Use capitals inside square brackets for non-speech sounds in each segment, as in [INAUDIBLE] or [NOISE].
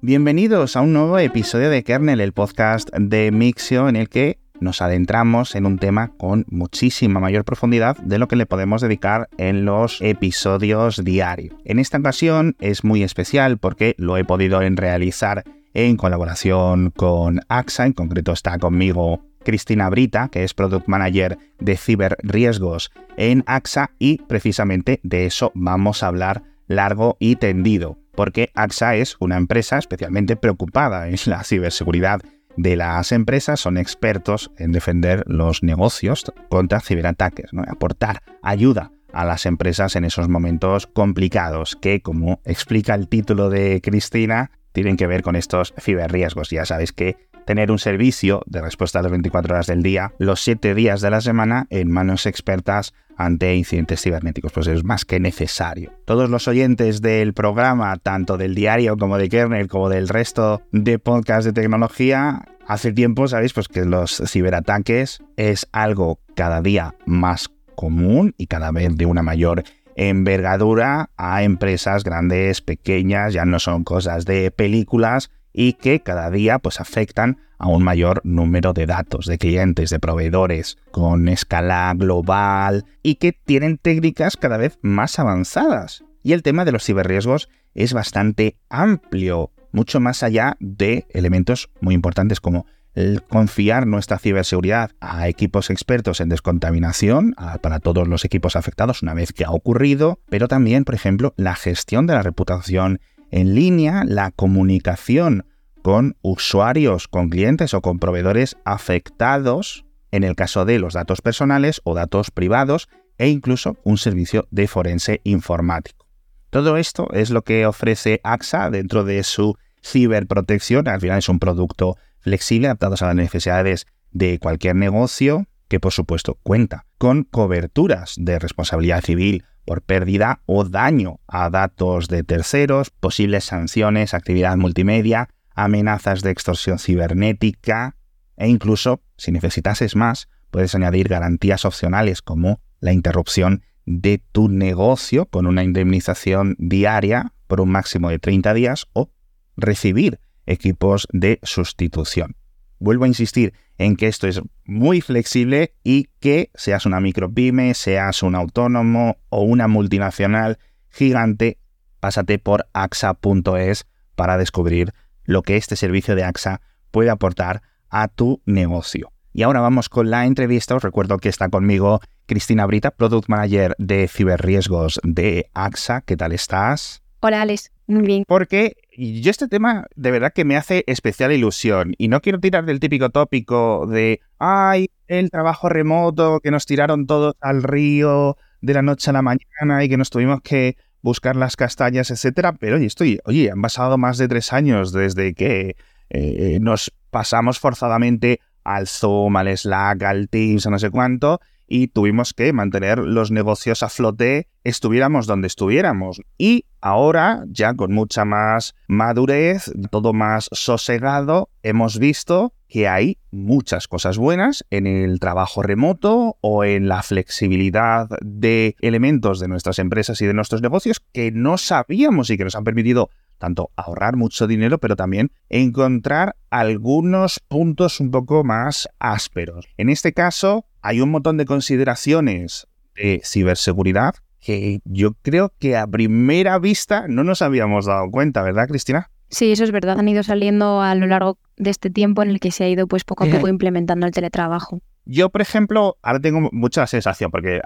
Bienvenidos a un nuevo episodio de Kernel, el podcast de Mixio en el que nos adentramos en un tema con muchísima mayor profundidad de lo que le podemos dedicar en los episodios diarios. En esta ocasión es muy especial porque lo he podido realizar en colaboración con AXA, en concreto está conmigo Cristina Brita, que es Product Manager de Ciberriesgos en AXA y precisamente de eso vamos a hablar largo y tendido, porque AXA es una empresa especialmente preocupada en la ciberseguridad de las empresas, son expertos en defender los negocios contra ciberataques, ¿no? aportar ayuda a las empresas en esos momentos complicados que, como explica el título de Cristina, tienen que ver con estos ciberriesgos. Ya sabéis que tener un servicio de respuesta a las 24 horas del día, los 7 días de la semana, en manos expertas ante incidentes cibernéticos, pues es más que necesario. Todos los oyentes del programa, tanto del diario como de Kernel, como del resto de podcasts de tecnología, hace tiempo sabéis pues que los ciberataques es algo cada día más común y cada vez de una mayor envergadura a empresas grandes, pequeñas, ya no son cosas de películas y que cada día pues afectan a un mayor número de datos, de clientes, de proveedores con escala global y que tienen técnicas cada vez más avanzadas. Y el tema de los ciberriesgos es bastante amplio, mucho más allá de elementos muy importantes como el confiar nuestra ciberseguridad a equipos expertos en descontaminación para todos los equipos afectados una vez que ha ocurrido, pero también, por ejemplo, la gestión de la reputación en línea, la comunicación con usuarios, con clientes o con proveedores afectados en el caso de los datos personales o datos privados e incluso un servicio de forense informático. Todo esto es lo que ofrece AXA dentro de su ciberprotección. Al final es un producto flexible, adaptados a las necesidades de cualquier negocio, que por supuesto cuenta con coberturas de responsabilidad civil por pérdida o daño a datos de terceros, posibles sanciones, actividad multimedia, amenazas de extorsión cibernética e incluso, si necesitases más, puedes añadir garantías opcionales como la interrupción de tu negocio con una indemnización diaria por un máximo de 30 días o recibir equipos de sustitución. Vuelvo a insistir en que esto es muy flexible y que seas una micropyme, seas un autónomo o una multinacional gigante, pásate por axa.es para descubrir lo que este servicio de AXA puede aportar a tu negocio. Y ahora vamos con la entrevista. Os recuerdo que está conmigo Cristina Brita, Product Manager de Ciberriesgos de AXA. ¿Qué tal estás? Hola, Alex. Muy bien. Porque yo este tema de verdad que me hace especial ilusión y no quiero tirar del típico tópico de, ay, el trabajo remoto, que nos tiraron todos al río de la noche a la mañana y que nos tuvimos que buscar las castañas, etcétera. Pero oye, estoy, oye, han pasado más de tres años desde que eh, nos pasamos forzadamente al Zoom, al Slack, al Teams, a no sé cuánto, y tuvimos que mantener los negocios a flote, estuviéramos donde estuviéramos. Y ahora, ya con mucha más madurez, todo más sosegado, hemos visto que hay muchas cosas buenas en el trabajo remoto o en la flexibilidad de elementos de nuestras empresas y de nuestros negocios que no sabíamos y que nos han permitido tanto ahorrar mucho dinero, pero también encontrar algunos puntos un poco más ásperos. En este caso, hay un montón de consideraciones de ciberseguridad que yo creo que a primera vista no nos habíamos dado cuenta, ¿verdad, Cristina? Sí, eso es verdad. Han ido saliendo a lo largo de este tiempo en el que se ha ido pues poco a poco implementando el teletrabajo. Yo, por ejemplo, ahora tengo mucha sensación porque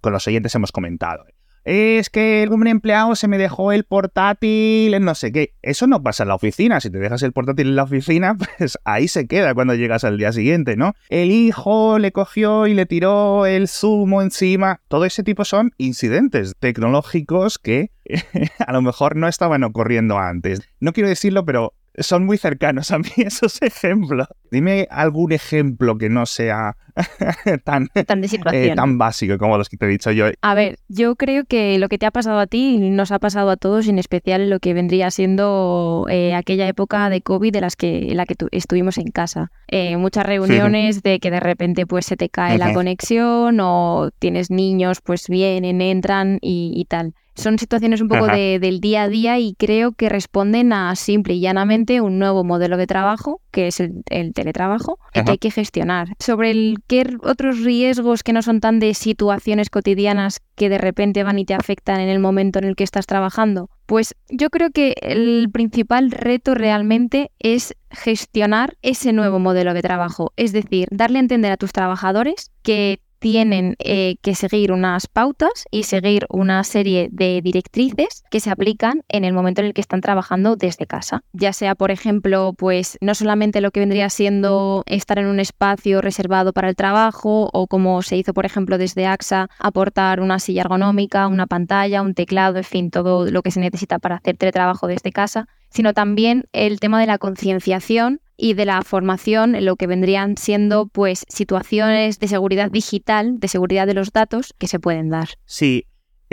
con los oyentes hemos comentado es que algún empleado se me dejó el portátil en no sé qué. Eso no pasa en la oficina. Si te dejas el portátil en la oficina, [LAUGHS] pues ahí se queda cuando llegas al día siguiente, ¿no? El hijo le cogió y le tiró el zumo encima. Todo ese tipo son incidentes tecnológicos que [LAUGHS] a lo mejor no estaban ocurriendo antes. No quiero decirlo, pero son muy cercanos a mí [LAUGHS] esos ejemplos. Dime algún ejemplo que no sea [LAUGHS] tan, eh, tan básico como los que te he dicho yo. A ver, yo creo que lo que te ha pasado a ti nos ha pasado a todos, en especial lo que vendría siendo eh, aquella época de COVID de las que, en la que estuvimos en casa. Eh, muchas reuniones de que de repente pues se te cae la conexión o tienes niños, pues vienen, entran y, y tal. Son situaciones un poco del día a día y creo que responden a simple y llanamente un nuevo modelo de trabajo, que es el, teletrabajo, y que hay que gestionar. Sobre el qué otros riesgos que no son tan de situaciones cotidianas que de repente van y te afectan en el momento en el que estás trabajando, pues yo creo que el principal reto realmente es gestionar ese nuevo modelo de trabajo, es decir, darle a entender a tus trabajadores que tienen eh, que seguir unas pautas y seguir una serie de directrices que se aplican en el momento en el que están trabajando desde casa. Ya sea, por ejemplo, pues no solamente lo que vendría siendo estar en un espacio reservado para el trabajo o como se hizo, por ejemplo, desde AXA, aportar una silla ergonómica, una pantalla, un teclado, en fin, todo lo que se necesita para hacer teletrabajo desde casa, sino también el tema de la concienciación y de la formación lo que vendrían siendo pues situaciones de seguridad digital, de seguridad de los datos que se pueden dar. Sí,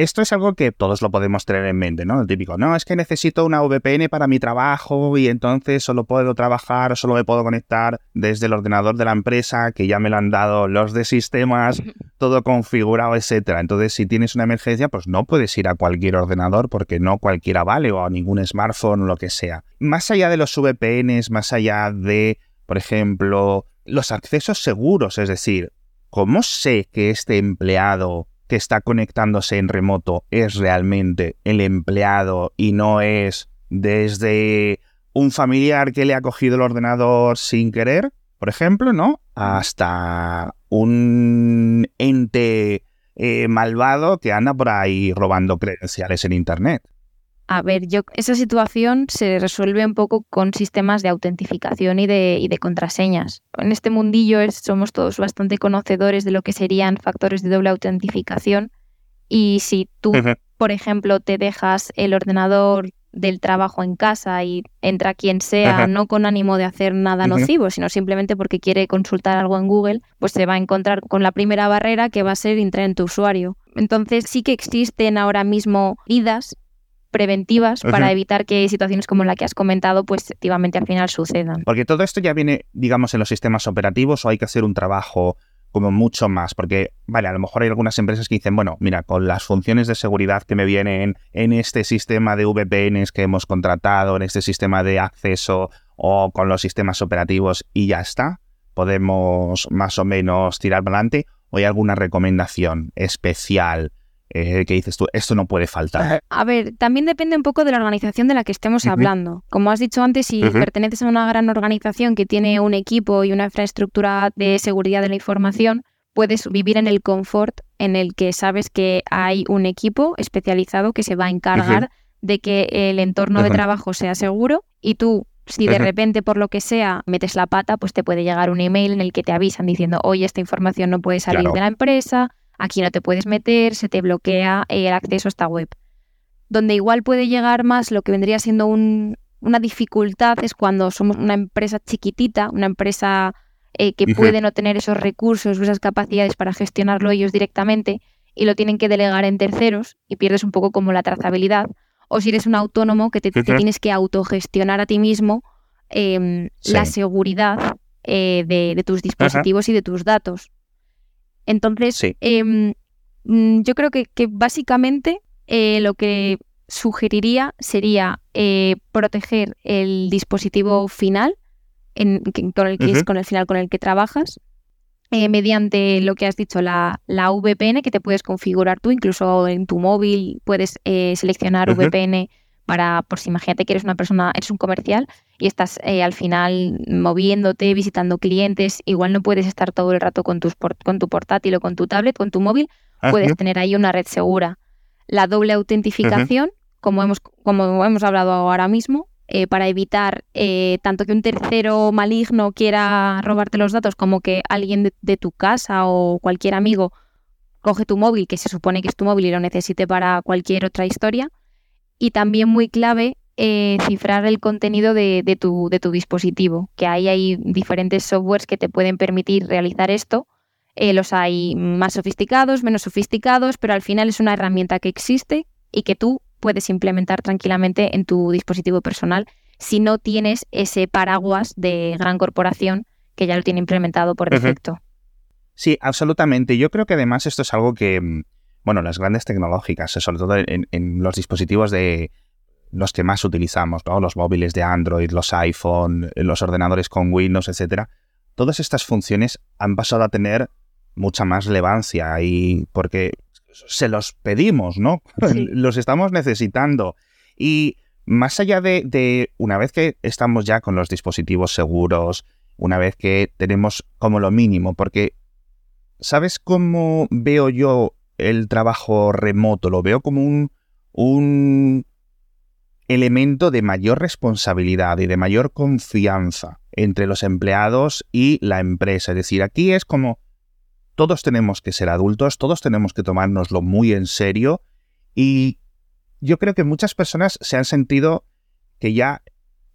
esto es algo que todos lo podemos tener en mente, ¿no? El típico, no, es que necesito una VPN para mi trabajo y entonces solo puedo trabajar o solo me puedo conectar desde el ordenador de la empresa que ya me lo han dado los de sistemas, todo configurado, etcétera. Entonces, si tienes una emergencia, pues no puedes ir a cualquier ordenador porque no cualquiera vale o a ningún smartphone o lo que sea. Más allá de los VPNs, más allá de, por ejemplo, los accesos seguros, es decir, ¿cómo sé que este empleado que está conectándose en remoto es realmente el empleado y no es desde un familiar que le ha cogido el ordenador sin querer, por ejemplo, ¿no? Hasta un ente eh, malvado que anda por ahí robando credenciales en Internet. A ver, yo esa situación se resuelve un poco con sistemas de autentificación y de, y de contraseñas. En este mundillo somos todos bastante conocedores de lo que serían factores de doble autentificación y si tú, por ejemplo, te dejas el ordenador del trabajo en casa y entra quien sea, no con ánimo de hacer nada nocivo, sino simplemente porque quiere consultar algo en Google, pues se va a encontrar con la primera barrera que va a ser entrar en tu usuario. Entonces sí que existen ahora mismo idas preventivas para evitar que situaciones como la que has comentado, pues efectivamente al final sucedan. Porque todo esto ya viene, digamos, en los sistemas operativos o hay que hacer un trabajo como mucho más, porque, vale, a lo mejor hay algunas empresas que dicen, bueno, mira, con las funciones de seguridad que me vienen en este sistema de VPNs que hemos contratado, en este sistema de acceso o con los sistemas operativos y ya está, podemos más o menos tirar adelante, o hay alguna recomendación especial eh, que dices tú, esto no puede faltar. A ver, también depende un poco de la organización de la que estemos hablando. Como has dicho antes, si perteneces a una gran organización que tiene un equipo y una infraestructura de seguridad de la información, puedes vivir en el confort en el que sabes que hay un equipo especializado que se va a encargar de que el entorno de trabajo sea seguro. Y tú si de repente, por lo que sea, metes la pata, pues te puede llegar un email en el que te avisan diciendo, oye, esta información no puede salir de la empresa, Aquí no te puedes meter, se te bloquea el acceso a esta web. Donde igual puede llegar más lo que vendría siendo una dificultad es cuando somos una empresa chiquitita, una empresa eh, que puede no tener esos recursos o esas capacidades para gestionarlo ellos directamente y lo tienen que delegar en terceros y pierdes un poco como la trazabilidad. O si eres un autónomo que te, tienes que autogestionar a ti mismo em, la seguridad eh, de, tus dispositivos y de tus datos. Entonces, mm, yo creo que, básicamente eh, lo que sugeriría sería eh, proteger el dispositivo final, con el que es con el final con el que trabajas, eh, mediante lo que has dicho, la, la, VPN que te puedes configurar tú, incluso en tu móvil puedes seleccionar VPN para, por si imagínate que eres una persona, eres un comercial y estás eh, al final moviéndote, visitando clientes, igual no puedes estar todo el rato con, tus con tu portátil o con tu tablet, con tu móvil, ah, puedes tener ahí una red segura. La doble autentificación, como, hemos, como hemos hablado ahora mismo, eh, para evitar eh, tanto que un tercero maligno quiera robarte los datos como que alguien de, tu casa o cualquier amigo coge tu móvil, que se supone que es tu móvil y lo necesite para cualquier otra historia, y también muy clave eh, cifrar el contenido de, tu, de, tu, dispositivo, que ahí hay diferentes softwares que te pueden permitir realizar esto. Eh, los hay más sofisticados, menos sofisticados, pero al final es una herramienta que existe y que tú puedes implementar tranquilamente en tu dispositivo personal si no tienes ese paraguas de gran corporación que ya lo tiene implementado por defecto. Sí, absolutamente. Yo creo que además esto es algo que, bueno, las grandes tecnológicas, sobre todo en, en los dispositivos de los que más utilizamos, ¿no? los móviles de Android, los iPhone, los ordenadores con Windows, etcétera, todas estas funciones han pasado a tener mucha más relevancia y porque se los pedimos, ¿no? [LAUGHS] los estamos necesitando. Y más allá de, de, una vez que estamos ya con los dispositivos seguros, una vez que tenemos como lo mínimo, porque ¿sabes cómo veo yo el trabajo remoto? Lo veo como un, un elemento de mayor responsabilidad y de mayor confianza entre los empleados y la empresa. Es decir, aquí es como todos tenemos que ser adultos, todos tenemos que tomárnoslo muy en serio y yo creo que muchas personas se han sentido que ya,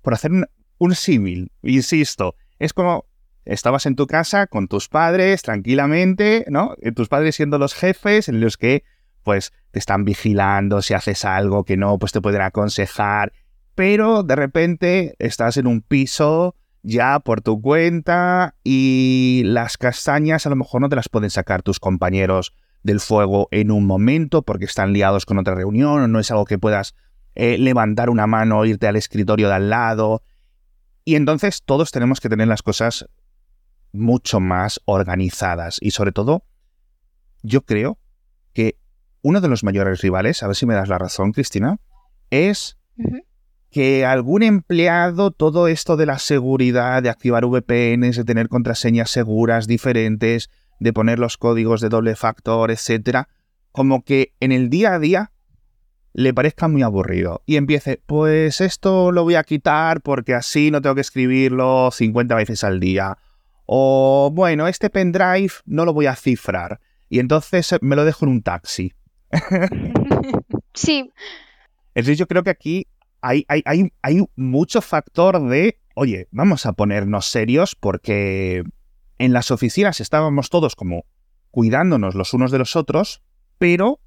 por hacer un, símil, insisto, es como estabas en tu casa con tus padres tranquilamente, ¿no? Tus padres siendo los jefes en los que pues te están vigilando, si haces algo que no, pues te pueden aconsejar, pero de repente estás en un piso ya por tu cuenta y las castañas a lo mejor no te las pueden sacar tus compañeros del fuego en un momento porque están liados con otra reunión o no es algo que puedas eh, levantar una mano irte al escritorio de al lado. Y entonces todos tenemos que tener las cosas mucho más organizadas y sobre todo yo creo que uno de los mayores rivales, a ver si me das la razón, Cristina, es que algún empleado, todo esto de la seguridad, de activar VPNs, de tener contraseñas seguras diferentes, de poner los códigos de doble factor, etcétera, como que en el día a día le parezca muy aburrido y empiece, pues esto lo voy a quitar porque así no tengo que escribirlo 50 veces al día. O bueno, este pendrive no lo voy a cifrar y entonces me lo dejo en un taxi. sí. Entonces yo creo que aquí hay, hay, hay, hay mucho factor de, oye, vamos a ponernos serios porque en las oficinas estábamos todos como cuidándonos los unos de los otros, pero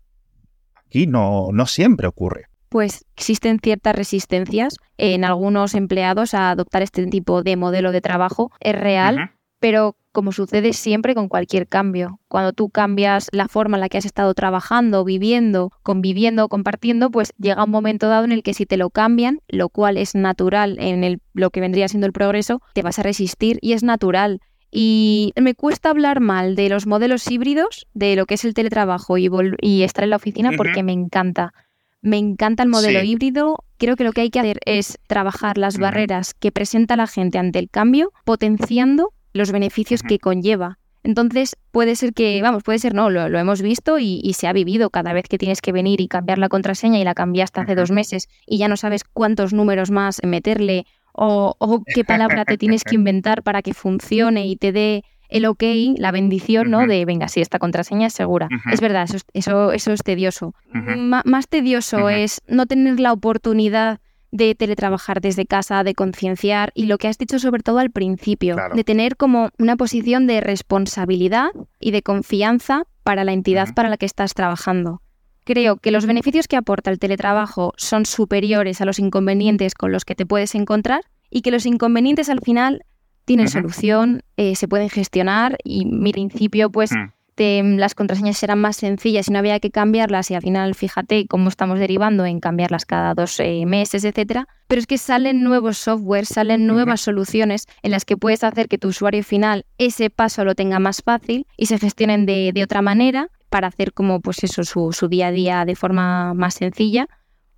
aquí no, no siempre ocurre. Pues existen ciertas resistencias en algunos empleados a adoptar este tipo de modelo de trabajo. Es real, pero como sucede siempre con cualquier cambio. Cuando tú cambias la forma en la que has estado trabajando, viviendo, conviviendo, compartiendo, pues llega un momento dado en el que si te lo cambian, lo cual es natural en el, lo que vendría siendo el progreso, te vas a resistir y es natural. Y me cuesta hablar mal de los modelos híbridos, de lo que es el teletrabajo y, y estar en la oficina, porque me encanta. Me encanta el modelo híbrido. Creo que lo que hay que hacer es trabajar las barreras que presenta la gente ante el cambio, potenciando los beneficios que conlleva. Entonces puede ser que, vamos, puede ser no, lo, hemos visto y, se ha vivido cada vez que tienes que venir y cambiar la contraseña y la cambiaste hace dos meses y ya no sabes cuántos números más meterle o, qué palabra te tienes que [LAUGHS] inventar para que funcione y te dé el ok, la bendición, ¿no? De, venga, sí, esta contraseña es segura. Es verdad, eso, eso, eso es tedioso. más tedioso es no tener la oportunidad de teletrabajar desde casa, de concienciar y lo que has dicho sobre todo al principio, de tener como una posición de responsabilidad y de confianza para la entidad para la que estás trabajando. Creo que los beneficios que aporta el teletrabajo son superiores a los inconvenientes con los que te puedes encontrar y que los inconvenientes al final tienen solución, eh, se pueden gestionar y mi principio pues mm. Mm, las contraseñas eran más sencillas y no había que cambiarlas y al final fíjate cómo estamos derivando en cambiarlas cada dos eh, meses, etcétera. Pero es que salen nuevos software, salen nuevas soluciones en las que puedes hacer que tu usuario final ese paso lo tenga más fácil y se gestionen de, otra manera para hacer como pues eso su, su día a día de forma más sencilla.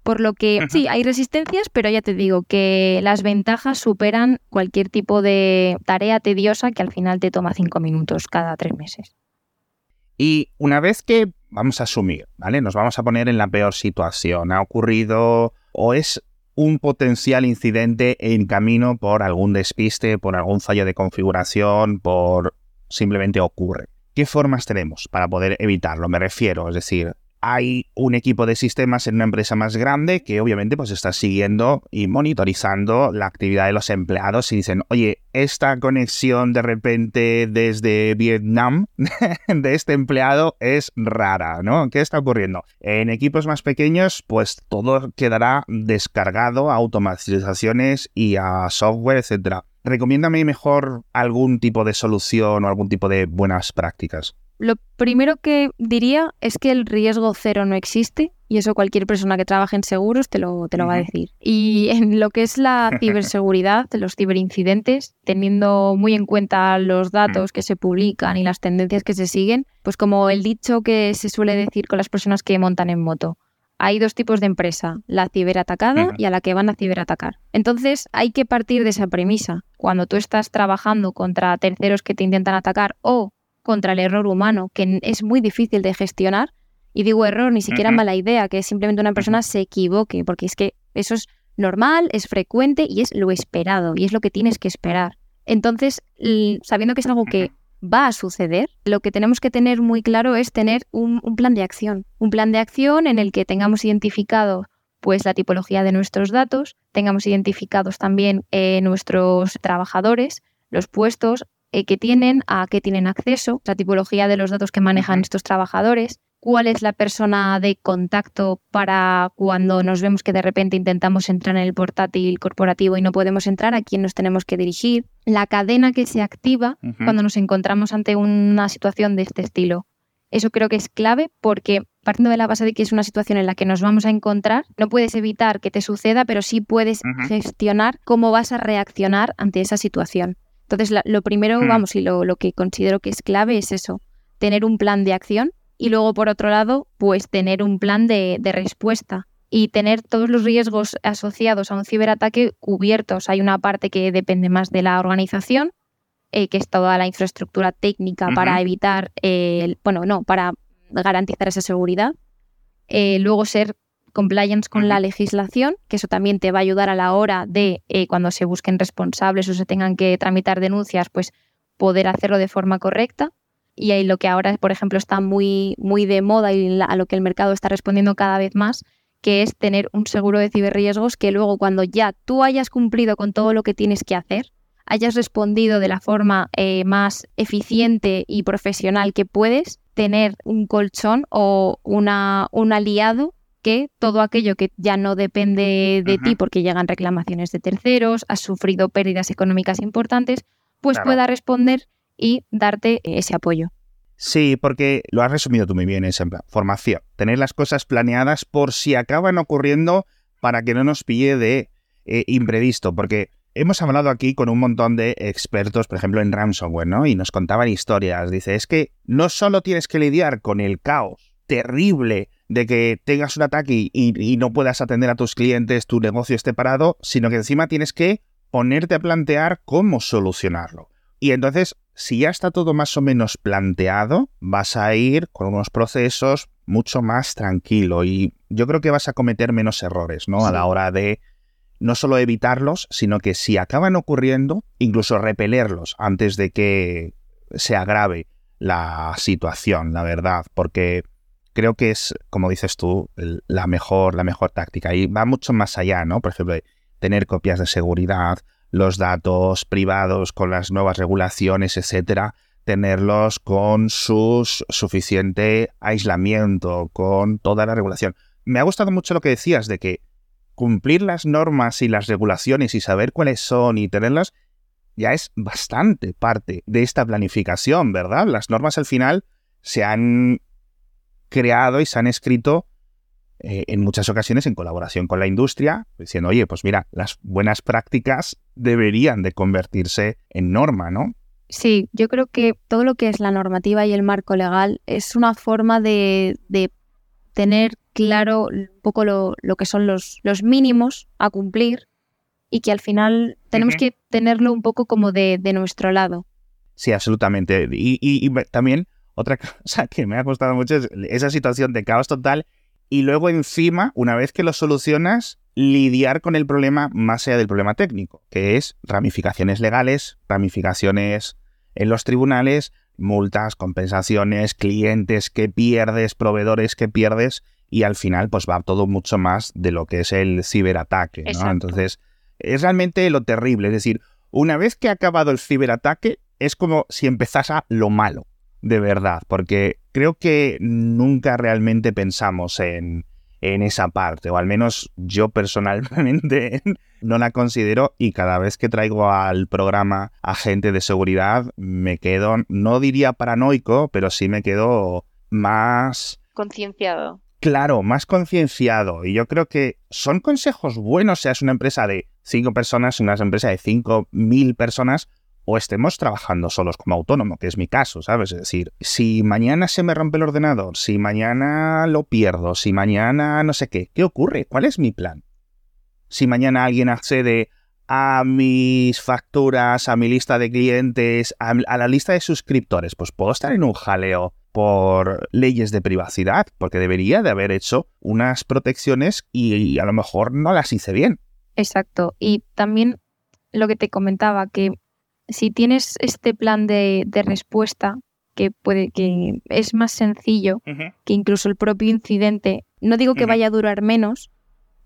Por lo que sí, hay resistencias, pero ya te digo que las ventajas superan cualquier tipo de tarea tediosa que al final te toma cinco minutos cada tres meses. Y una vez que vamos a asumir, ¿vale? Nos vamos a poner en la peor situación. Ha ocurrido o es un potencial incidente en camino por algún despiste, por algún fallo de configuración, por simplemente ocurre. ¿Qué formas tenemos para poder evitarlo? Me refiero, es decir, hay un equipo de sistemas en una empresa más grande que obviamente pues está siguiendo y monitorizando la actividad de los empleados y dicen, oye, esta conexión de repente desde Vietnam [LAUGHS] de este empleado es rara, ¿no? ¿Qué está ocurriendo? En equipos más pequeños pues todo quedará descargado a automatizaciones y a software, etcétera. Recomiéndame mejor algún tipo de solución o algún tipo de buenas prácticas. Lo primero que diría es que el riesgo cero no existe y eso cualquier persona que trabaje en seguros te lo, te lo va a decir. Y [LAUGHS] en lo que es la ciberseguridad, los ciberincidentes, teniendo muy en cuenta los datos que se publican y las tendencias que se siguen, pues como el dicho que se suele decir con las personas que montan en moto, hay dos tipos de empresa, la ciberatacada y a la que van a ciberatacar. Entonces hay que partir de esa premisa. Cuando tú estás trabajando contra terceros que te intentan atacar o contra el error humano, que es muy difícil de gestionar, y digo error, ni siquiera mala idea, que simplemente una persona se equivoque, porque es que eso es normal, es frecuente y es lo esperado, y es lo que tienes que esperar. Entonces, sabiendo que es algo que va a suceder, lo que tenemos que tener muy claro es tener un, plan de acción. Un plan de acción en el que tengamos identificado pues la tipología de nuestros datos, tengamos identificados también eh, nuestros trabajadores, los puestos eh, que tienen, a qué tienen acceso, la tipología de los datos que manejan estos trabajadores, cuál es la persona de contacto para cuando nos vemos que de repente intentamos entrar en el portátil corporativo y no podemos entrar, a quién nos tenemos que dirigir, la cadena que se activa cuando nos encontramos ante una situación de este estilo. Eso creo que es clave porque partiendo de la base de que es una situación en la que nos vamos a encontrar, no puedes evitar que te suceda, pero sí puedes gestionar cómo vas a reaccionar ante esa situación. Entonces, lo primero, mm. vamos, y lo, lo que considero que es clave es eso, tener un plan de acción y luego, por otro lado, pues tener un plan de, respuesta y tener todos los riesgos asociados a un ciberataque cubiertos. Hay una parte que depende más de la organización, eh, que es toda la infraestructura técnica para evitar, el, bueno, no, para garantizar esa seguridad. Eh, luego ser compliance con la legislación, que eso también te va a ayudar a la hora de eh, cuando se busquen responsables o se tengan que tramitar denuncias, pues poder hacerlo de forma correcta. Y ahí lo que ahora, por ejemplo, está muy, muy de moda y a lo que el mercado está respondiendo cada vez más, que es tener un seguro de ciberriesgos que luego cuando ya tú hayas cumplido con todo lo que tienes que hacer, hayas respondido de la forma eh, más eficiente y profesional que puedes, tener un colchón o una, un aliado que todo aquello que ya no depende de ti porque llegan reclamaciones de terceros, has sufrido pérdidas económicas importantes, pues pueda responder y darte ese apoyo. Sí, porque lo has resumido tú muy bien, es en formación. Tener las cosas planeadas por si acaban ocurriendo para que no nos pille de eh, imprevisto, porque hemos hablado aquí con un montón de expertos, por ejemplo, en ransomware, ¿no? Y nos contaban historias. Dice, es que no solo tienes que lidiar con el caos terrible de que tengas un ataque y no puedas atender a tus clientes, tu negocio esté parado, sino que encima tienes que ponerte a plantear cómo solucionarlo. Y entonces si ya está todo más o menos planteado, vas a ir con unos procesos mucho más tranquilo y yo creo que vas a cometer menos errores, ¿no? A la hora de no solo evitarlos, sino que si acaban ocurriendo, incluso repelerlos antes de que se agrave la situación, la verdad, porque creo que es, como dices tú, la mejor, la mejor táctica y va mucho más allá, ¿no? Por ejemplo, tener copias de seguridad, los datos privados con las nuevas regulaciones, etcétera, tenerlos con su suficiente aislamiento, con toda la regulación. Me ha gustado mucho lo que decías de que cumplir las normas y las regulaciones y saber cuáles son y tenerlas ya es bastante parte de esta planificación, ¿verdad? Las normas al final se han creado y se han escrito eh, en muchas ocasiones en colaboración con la industria, diciendo, oye, pues mira, las buenas prácticas deberían de convertirse en norma, ¿no? Sí, yo creo que todo lo que es la normativa y el marco legal es una forma de, tener claro un poco lo, que son los, los, mínimos a cumplir y que al final tenemos que tenerlo un poco como de, nuestro lado. Sí, absolutamente. Y, y, también otra [LAUGHS] cosa que me ha costado mucho es esa situación de caos total y luego encima, una vez que lo solucionas, lidiar con el problema más allá del problema técnico, que es ramificaciones legales, ramificaciones en los tribunales, multas, compensaciones, clientes que pierdes, proveedores que pierdes y al final pues va todo mucho más de lo que es el ciberataque, ¿no? Entonces, es realmente lo terrible, es decir, una vez que ha acabado el ciberataque, es como si empezase lo malo de verdad, porque creo que nunca realmente pensamos en, en esa parte, o al menos yo personalmente [LAUGHS] no la considero y cada vez que traigo al programa a gente de seguridad me quedo, no diría paranoico, pero sí me quedo más... Concienciado. Claro, más concienciado. Y yo creo que son consejos buenos, seas una empresa de cinco personas, una empresa de cinco mil personas, o estemos trabajando solos como autónomo, que es mi caso, ¿sabes? Es decir, si mañana se me rompe el ordenador, si mañana lo pierdo, si mañana no sé qué, ¿qué ocurre? ¿Cuál es mi plan? Si mañana alguien accede a mis facturas, a mi lista de clientes, a, la lista de suscriptores, pues puedo estar en un jaleo por leyes de privacidad, porque debería de haber hecho unas protecciones y a lo mejor no las hice bien. Exacto. Y también lo que te comentaba, que si tienes este plan de, respuesta, que puede que es más sencillo que incluso el propio incidente, no digo que vaya a durar menos,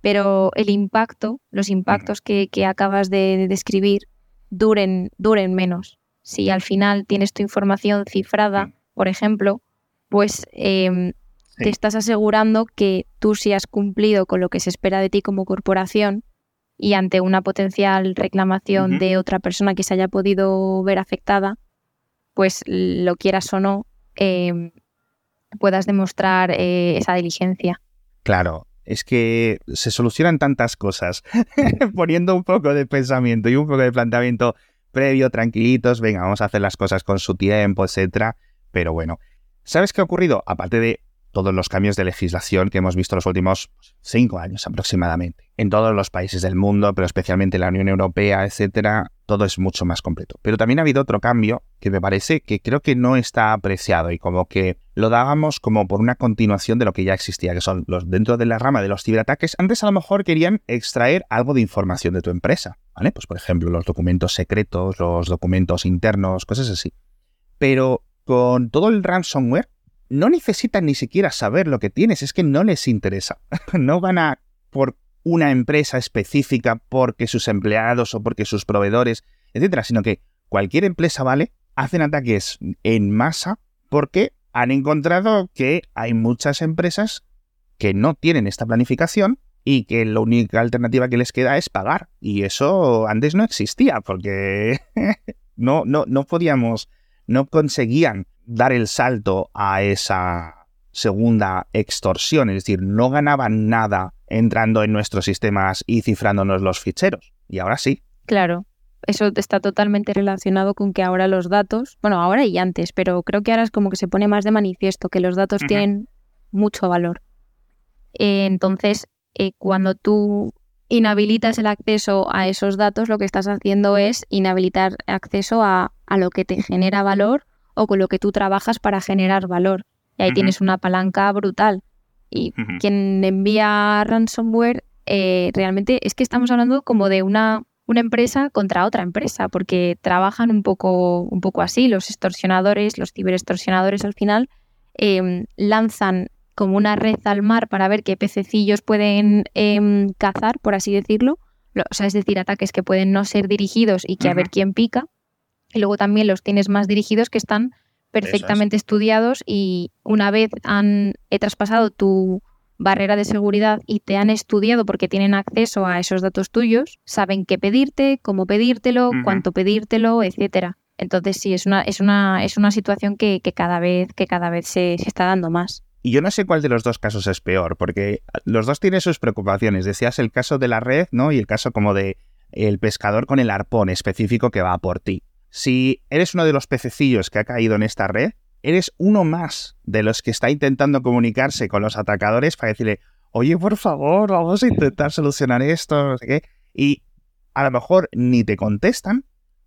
pero el impacto, los impactos que, acabas de, describir, duren, duren menos. Si al final tienes tu información cifrada, por ejemplo, pues em, te estás asegurando que tú sí has cumplido con lo que se espera de ti como corporación y ante una potencial reclamación de otra persona que se haya podido ver afectada, pues lo quieras o no, em, puedas demostrar eh, esa diligencia. Claro, es que se solucionan tantas cosas [LAUGHS] poniendo un poco de pensamiento y un poco de planteamiento previo, tranquilitos, venga, vamos a hacer las cosas con su tiempo, etcétera. Pero bueno, ¿sabes qué ha ocurrido? Aparte de todos los cambios de legislación que hemos visto los últimos cinco años aproximadamente. En todos los países del mundo, pero especialmente en la Unión Europea, etcétera, todo es mucho más completo. Pero también ha habido otro cambio que me parece que creo que no está apreciado y como que lo dábamos como por una continuación de lo que ya existía, que son los dentro de la rama de los ciberataques. Antes a lo mejor querían extraer algo de información de tu empresa, ¿vale? Pues por ejemplo, los documentos secretos, los documentos internos, cosas así. Pero con todo el ransomware no necesitan ni siquiera saber lo que tienes, es que no les interesa. [LAUGHS] no van a por una empresa específica porque sus empleados o porque sus proveedores, etcétera, sino que cualquier empresa vale, hacen ataques en masa porque han encontrado que hay muchas empresas que no tienen esta planificación y que la única alternativa que les queda es pagar. Y eso antes no existía porque [LAUGHS] no, no, no podíamos, no conseguían dar el salto a esa segunda extorsión, es decir, no ganaban nada entrando en nuestros sistemas y cifrándonos los ficheros. Y ahora sí. Claro, eso está totalmente relacionado con que ahora los datos, bueno, ahora y antes, pero creo que ahora es como que se pone más de manifiesto que los datos tienen mucho valor. Eh, entonces, eh, cuando tú inhabilitas el acceso a esos datos, lo que estás haciendo es inhabilitar acceso a, a lo que te genera valor o con lo que tú trabajas para generar valor. Y ahí tienes una palanca brutal. Y quien envía ransomware, eh, realmente es que estamos hablando como de una, una empresa contra otra empresa, porque trabajan un poco, un poco así. Los extorsionadores, los ciberextorsionadores al final em, lanzan como una red al mar para ver qué pececillos pueden em, cazar, por así decirlo. O sea, es decir, ataques que pueden no ser dirigidos y que a ver quién pica. Y luego también los tienes más dirigidos que están perfectamente estudiados y una vez han he traspasado tu barrera de seguridad y te han estudiado porque tienen acceso a esos datos tuyos, saben qué pedirte, cómo pedírtelo, cuánto pedírtelo, etcétera. Entonces sí, es una, es una, es una situación que, cada vez, que cada vez se, se, está dando más. Y yo no sé cuál de los dos casos es peor, porque los dos tienen sus preocupaciones. Decías el caso de la red, ¿no? Y el caso como de el pescador con el arpón específico que va por ti. Si eres uno de los pececillos que ha caído en esta red, eres uno más de los que está intentando comunicarse con los atacadores para decirle, oye, por favor, vamos a intentar solucionar esto, no sé qué. Y a lo mejor ni te contestan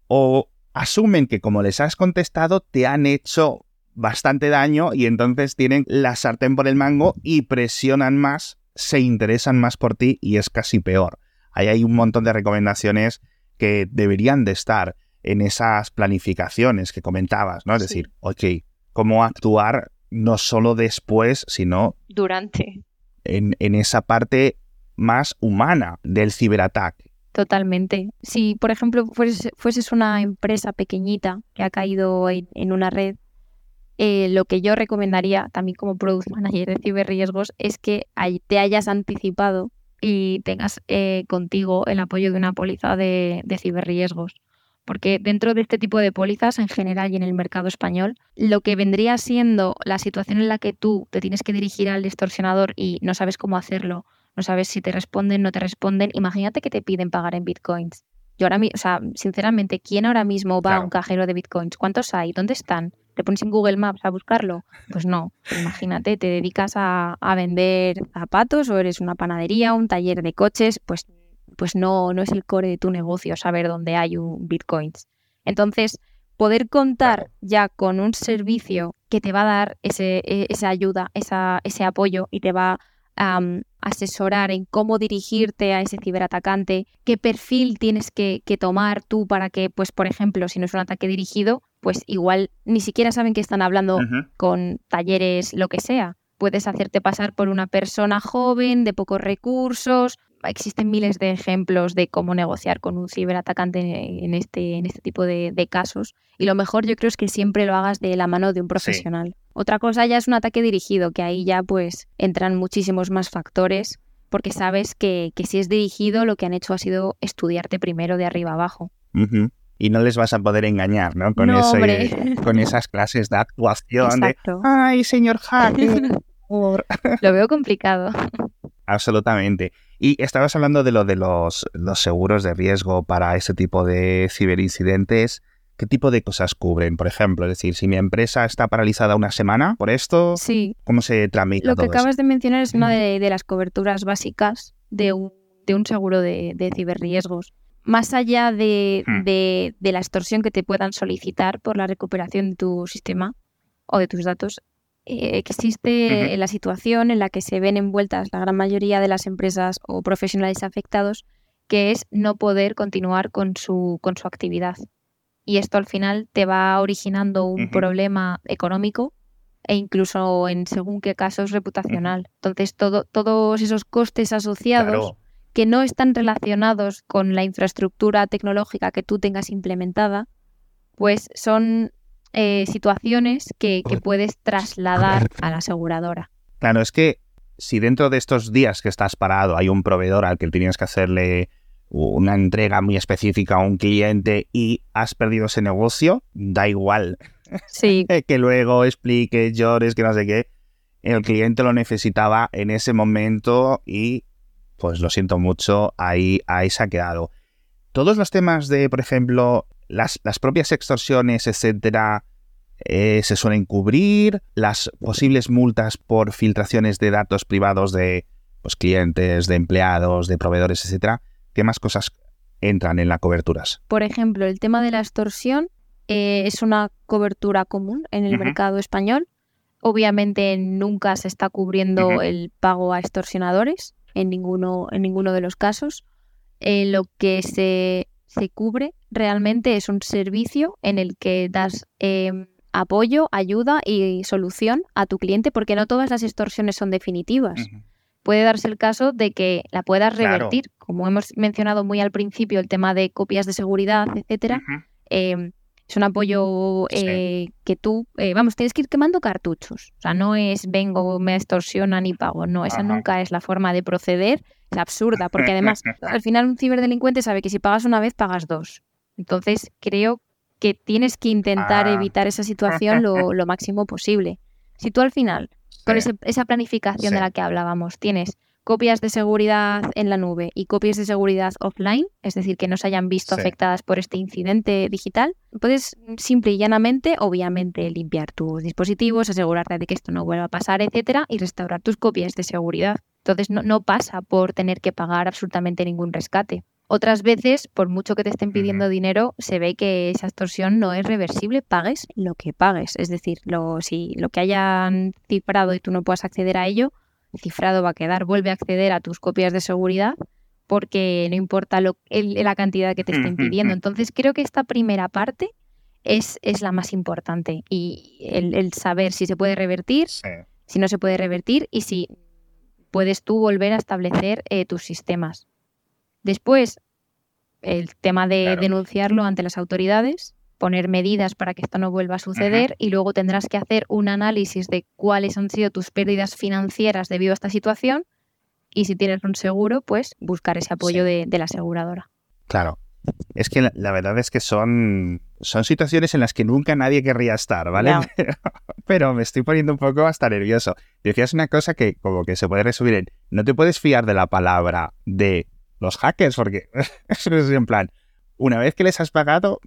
o asumen que como les has contestado te han hecho bastante daño y entonces tienen la sartén por el mango y presionan más, se interesan más por ti y es casi peor. Ahí hay un montón de recomendaciones que deberían de estar en esas planificaciones que comentabas, ¿no? Es decir, ok, cómo actuar no solo después, sino durante. En, esa parte más humana del ciberataque. Totalmente. Si, por ejemplo, fueses, una empresa pequeñita que ha caído en, una red, eh, lo que yo recomendaría también como Product Manager de ciberriesgos es que te hayas anticipado y tengas eh, contigo el apoyo de una póliza de, de ciberriesgos. Porque dentro de este tipo de pólizas, en general y en el mercado español, lo que vendría siendo la situación en la que tú te tienes que dirigir al extorsionador y no sabes cómo hacerlo, no sabes si te responden, no te responden, imagínate que te piden pagar en bitcoins. Yo ahora mismo, o sea, sinceramente, ¿quién ahora mismo va a un cajero de bitcoins? ¿Cuántos hay? ¿Dónde están? ¿Te pones en Google Maps a buscarlo? Pues no. Imagínate, te dedicas a, vender zapatos o eres una panadería, un taller de coches, pues, pues no, no es el core de tu negocio saber dónde hay un bitcoins. Entonces, poder contar ya con un servicio que te va a dar ese, e, esa ayuda, esa, ese apoyo y te va a asesorar en cómo dirigirte a ese ciberatacante, qué perfil tienes que, tomar tú para que, pues, por ejemplo, si no es un ataque dirigido, pues igual ni siquiera saben que están hablando con talleres, lo que sea. Puedes hacerte pasar por una persona joven, de pocos recursos, existen miles de ejemplos de cómo negociar con un ciberatacante en este, en este tipo de, casos. Y lo mejor yo creo es que siempre lo hagas de la mano de un profesional. Otra cosa ya es un ataque dirigido, que ahí ya pues entran muchísimos más factores, porque sabes que, si es dirigido lo que han hecho ha sido estudiarte primero de arriba abajo. Y no les vas a poder engañar, ¿no? Con, con esas clases de actuación de, ay, señor hacker. [LAUGHS] lo veo complicado. Absolutamente. Y estabas hablando de lo de los, los seguros de riesgo para ese tipo de ciberincidentes. ¿Qué tipo de cosas cubren? Por ejemplo, es decir, si mi empresa está paralizada una semana por esto, ¿cómo se tramita? Lo que acabas de mencionar es una de, las coberturas básicas de un, de un seguro de, de ciberriesgos. Más allá hmm. de, la extorsión que te puedan solicitar por la recuperación de tu sistema o de tus datos, eh, existe la situación en la que se ven envueltas la gran mayoría de las empresas o profesionales afectados, que es no poder continuar con su, con su actividad. Y esto al final te va originando un problema económico e incluso en según qué casos reputacional. Entonces, todo, todos esos costes asociados que no están relacionados con la infraestructura tecnológica que tú tengas implementada, pues son eh, situaciones que, puedes trasladar a la aseguradora. Claro, es que si dentro de estos días que estás parado hay un proveedor al que tienes que hacerle una entrega muy específica a un cliente y has perdido ese negocio, da igual. Sí. [LAUGHS] que luego explique, llores, que no sé qué. El cliente lo necesitaba en ese momento y pues lo siento mucho, ahí, ahí se ha quedado. Todos los temas de, por ejemplo, las, propias extorsiones, etcétera, eh, se suelen cubrir, las posibles multas por filtraciones de datos privados de pues, clientes, de empleados, de proveedores, etcétera. ¿Qué más cosas entran en las coberturas? Por ejemplo, el tema de la extorsión eh, es una cobertura común en el mercado español. Obviamente nunca se está cubriendo el pago a extorsionadores en ninguno, en ninguno de los casos. Eh, lo que se se cubre realmente es un servicio en el que das em, apoyo, ayuda y solución a tu cliente porque no todas las extorsiones son definitivas. Puede darse el caso de que la puedas revertir, como hemos mencionado muy al principio, el tema de copias de seguridad, etcétera. Es un apoyo eh, que tú, eh, vamos, tienes que ir quemando cartuchos. O sea, no es vengo, me extorsionan y pago. No, esa nunca es la forma de proceder. Es absurda, porque además, [LAUGHS] al final un ciberdelincuente sabe que si pagas una vez, pagas dos. Entonces, creo que tienes que intentar ah. evitar esa situación lo, máximo posible. Si tú al final, con esa planificación de la que hablábamos, tienes copias de seguridad en la nube y copias de seguridad offline, es decir, que no se hayan visto afectadas por este incidente digital, puedes simple y llanamente, obviamente, limpiar tus dispositivos, asegurarte de que esto no vuelva a pasar, etcétera, y restaurar tus copias de seguridad. Entonces, no, no pasa por tener que pagar absolutamente ningún rescate. Otras veces, por mucho que te estén pidiendo dinero, se ve que esa extorsión no es reversible, pagues lo que pagues. Es decir, lo, si lo que hayan cifrado y tú no puedas acceder a ello, cifrado va a quedar, vuelve a acceder a tus copias de seguridad porque no importa lo, la cantidad que te estén pidiendo. Entonces creo que esta primera parte es, es la más importante y el, saber si se puede revertir, si no se puede revertir y si puedes tú volver a establecer eh, tus sistemas. Después, el tema de denunciarlo ante las autoridades poner medidas para que esto no vuelva a suceder y luego tendrás que hacer un análisis de cuáles han sido tus pérdidas financieras debido a esta situación y si tienes un seguro, pues buscar ese apoyo de, la aseguradora. Claro. Es que la, verdad es que son, son situaciones en las que nunca nadie querría estar, ¿vale? [LAUGHS] Pero, me estoy poniendo un poco hasta nervioso. Decías una cosa que como que se puede resumir en, no te puedes fiar de la palabra de los hackers, porque [LAUGHS] es en plan, una vez que les has pagado,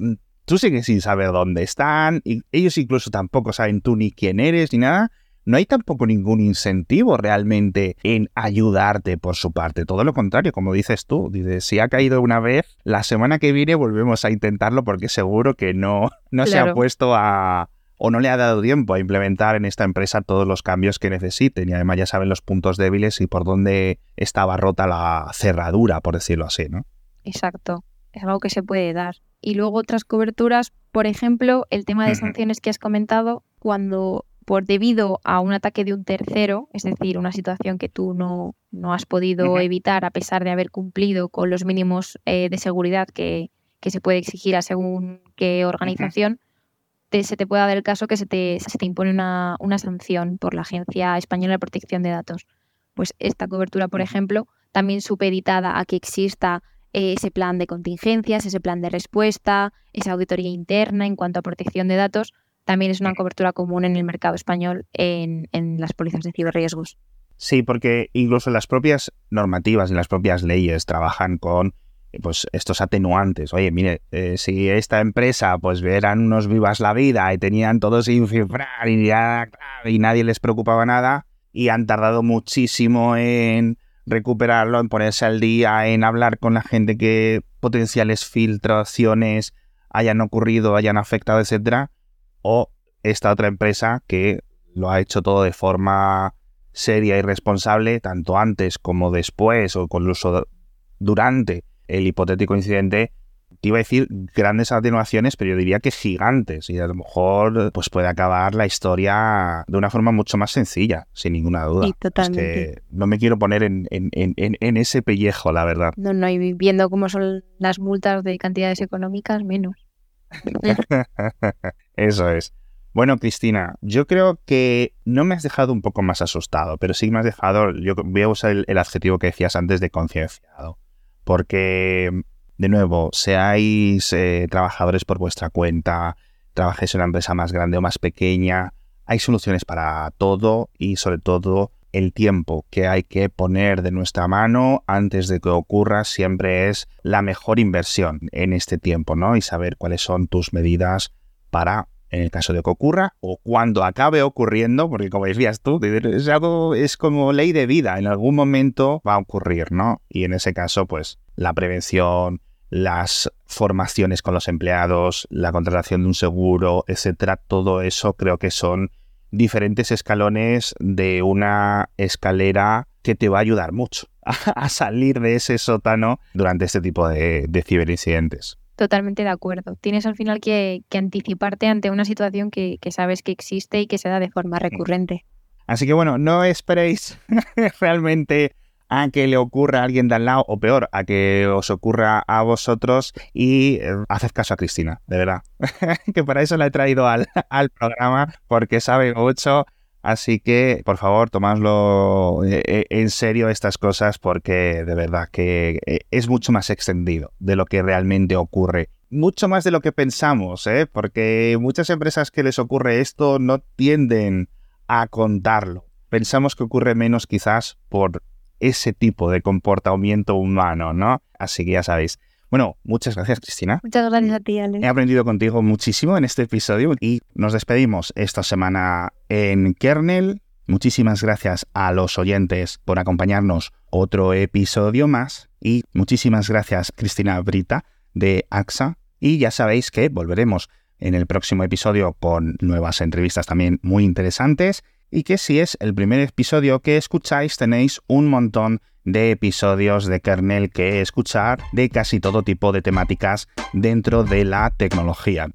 tú sigues sin saber dónde están, y ellos incluso tampoco saben tú ni quién eres ni nada. No hay tampoco ningún incentivo realmente en ayudarte por su parte. Todo lo contrario, como dices tú, dices, si ha caído una vez, la semana que viene volvemos a intentarlo porque seguro que no, no se ha puesto a, o no le ha dado tiempo a implementar en esta empresa todos los cambios que necesiten y además ya saben los puntos débiles y por dónde estaba rota la cerradura, por decirlo así, ¿no? Exacto, es algo que se puede dar. Y luego otras coberturas, por ejemplo, el tema de sanciones que has comentado, cuando por debido a un ataque de un tercero, es decir, una situación que tú no, no has podido evitar a pesar de haber cumplido con los mínimos eh, de seguridad que, se puede exigir a según qué organización, se te puede dar el caso que se te, se te impone una, una, sanción por la Agencia Española de Protección de Datos. Pues esta cobertura, por ejemplo, también supeditada a que exista ese plan de contingencias, ese plan de respuesta, esa auditoría interna en cuanto a protección de datos, también es una cobertura común en el mercado español en, las pólizas de ciberriesgos. Sí, porque incluso las propias normativas y las propias leyes trabajan con pues estos atenuantes. Oye, mire, eh, si esta empresa pues eran unos vivas la vida y tenían todo sin cifrar y, y nadie les preocupaba nada y han tardado muchísimo en recuperarlo, en ponerse al día, en hablar con la gente que potenciales filtraciones hayan ocurrido, hayan afectado, etcétera, o esta otra empresa que lo ha hecho todo de forma seria y responsable, tanto antes como después, o incluso durante el hipotético incidente, te iba a decir grandes atenuaciones, pero yo diría que gigantes. Y a lo mejor pues puede acabar la historia de una forma mucho más sencilla, sin ninguna duda. Sí, totalmente. no me quiero poner en, en, ese pellejo, la verdad. No, no, y viendo cómo son las multas de cantidades económicas, menos. [LAUGHS] [LAUGHS] Eso es. Bueno, Cristina, yo creo que no me has dejado un poco más asustado, pero sí me has dejado, yo voy a usar el adjetivo que decías antes de concienciado, porque de nuevo, seáis eh, trabajadores por vuestra cuenta, trabajéis en una empresa más grande o más pequeña, hay soluciones para todo y sobre todo el tiempo que hay que poner de nuestra mano antes de que ocurra siempre es la mejor inversión en este tiempo, ¿no? Y saber cuáles son tus medidas para, en el caso de que ocurra, o cuando acabe ocurriendo, porque como decías tú, es algo, es como ley de vida, en algún momento va a ocurrir, ¿no? Y en ese caso, pues, la prevención, las formaciones con los empleados, la contratación de un seguro, etcétera, todo eso creo que son diferentes escalones de una escalera que te va a ayudar mucho [LAUGHS] a, salir de ese sótano durante este tipo de, ciberincidentes. Totalmente de acuerdo. Tienes al final que, anticiparte ante una situación que, que, sabes que existe y que se da de forma recurrente. Así que bueno, no esperéis [LAUGHS] realmente a que le ocurra a alguien de al lado, o peor, a que os ocurra a vosotros y eh, haced caso a Cristina, de verdad. [LAUGHS] que para eso la he traído al, al programa, porque sabe mucho. Así que, por favor, tomadlo eh, eh, en serio estas cosas porque de verdad que es mucho más extendido de lo que realmente ocurre. Mucho más de lo que pensamos, ¿eh? porque muchas empresas que les ocurre esto no tienden a contarlo. Pensamos que ocurre menos quizás por ese tipo de comportamiento humano, ¿no? Así que ya sabéis. Bueno, muchas gracias, Cristina. Muchas gracias a ti, Ale. He aprendido contigo muchísimo en este episodio y nos despedimos esta semana en Kernel. Muchísimas gracias a los oyentes por acompañarnos otro episodio más y muchísimas gracias, Cristina Brita de AXA. Y ya sabéis que volveremos en el próximo episodio con nuevas entrevistas también muy interesantes y que si es el primer episodio que escucháis tenéis un montón de episodios de kernel que escuchar de casi todo tipo de temáticas dentro de la tecnología.